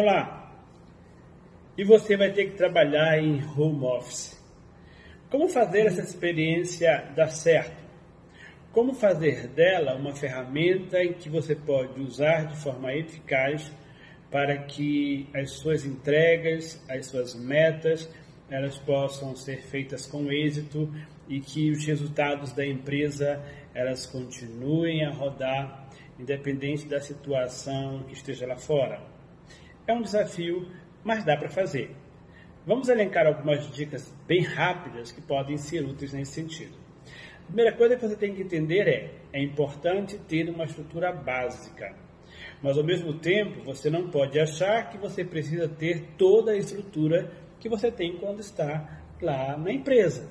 Olá! E você vai ter que trabalhar em home office. Como fazer essa experiência dar certo? Como fazer dela uma ferramenta que você pode usar de forma eficaz para que as suas entregas, as suas metas, elas possam ser feitas com êxito e que os resultados da empresa elas continuem a rodar independente da situação que esteja lá fora. É um desafio, mas dá para fazer. Vamos elencar algumas dicas bem rápidas que podem ser úteis nesse sentido. A primeira coisa que você tem que entender é: é importante ter uma estrutura básica. Mas ao mesmo tempo, você não pode achar que você precisa ter toda a estrutura que você tem quando está lá na empresa.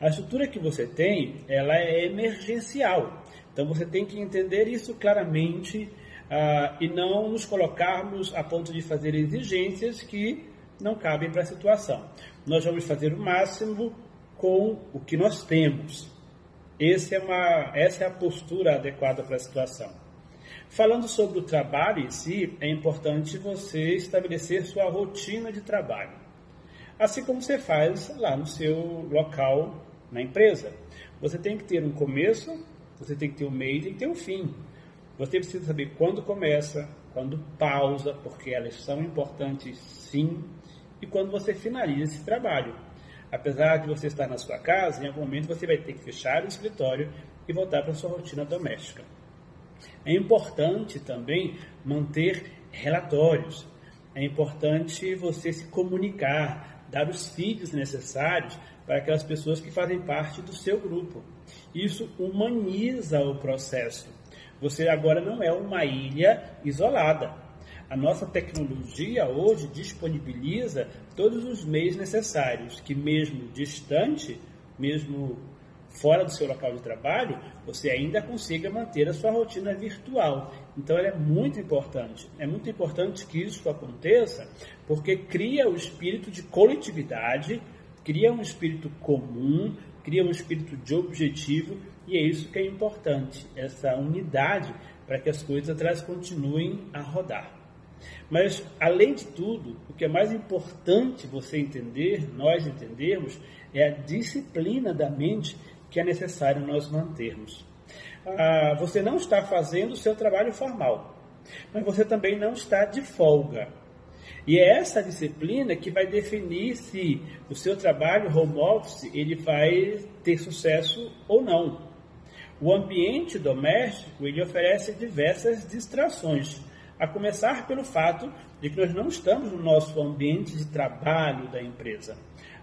A estrutura que você tem, ela é emergencial. Então você tem que entender isso claramente uh, e não nos colocarmos a ponto de fazer exigências que não cabem para a situação. Nós vamos fazer o máximo com o que nós temos. É uma, essa é a postura adequada para a situação. Falando sobre o trabalho em si, é importante você estabelecer sua rotina de trabalho. Assim como você faz lá no seu local na empresa. Você tem que ter um começo, você tem que ter um meio e tem que ter um fim. Você precisa saber quando começa, quando pausa, porque elas são importantes sim, e quando você finaliza esse trabalho. Apesar de você estar na sua casa, em algum momento você vai ter que fechar o escritório e voltar para sua rotina doméstica. É importante também manter relatórios. É importante você se comunicar, dar os feeds necessários para aquelas pessoas que fazem parte do seu grupo. Isso humaniza o processo. Você agora não é uma ilha isolada. A nossa tecnologia hoje disponibiliza todos os meios necessários que, mesmo distante, mesmo fora do seu local de trabalho, você ainda consiga manter a sua rotina virtual. Então, ela é muito importante. É muito importante que isso aconteça, porque cria o espírito de coletividade, cria um espírito comum, cria um espírito de objetivo e é isso que é importante, essa unidade para que as coisas atrás continuem a rodar. Mas, além de tudo, o que é mais importante você entender, nós entendermos, é a disciplina da mente que é necessário nós mantermos. Ah, você não está fazendo o seu trabalho formal, mas você também não está de folga. E é essa disciplina que vai definir se o seu trabalho home office ele vai ter sucesso ou não. O ambiente doméstico ele oferece diversas distrações, a começar pelo fato de que nós não estamos no nosso ambiente de trabalho da empresa.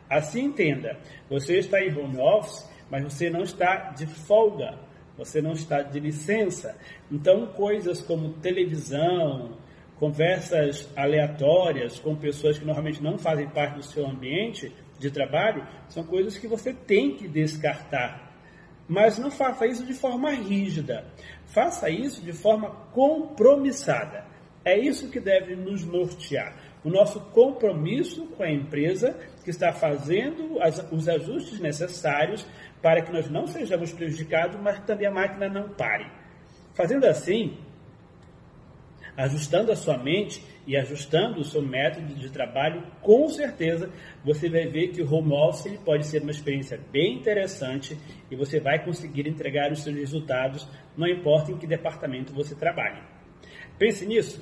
Assim entenda, você está em home office, mas você não está de folga, você não está de licença. Então, coisas como televisão, conversas aleatórias com pessoas que normalmente não fazem parte do seu ambiente de trabalho, são coisas que você tem que descartar mas não faça isso de forma rígida. Faça isso de forma compromissada. É isso que deve nos nortear. O nosso compromisso com a empresa que está fazendo as, os ajustes necessários para que nós não sejamos prejudicados, mas também a máquina não pare. Fazendo assim, ajustando a sua mente e ajustando o seu método de trabalho, com certeza você vai ver que o home office pode ser uma experiência bem interessante e você vai conseguir entregar os seus resultados, não importa em que departamento você trabalhe. Pense nisso.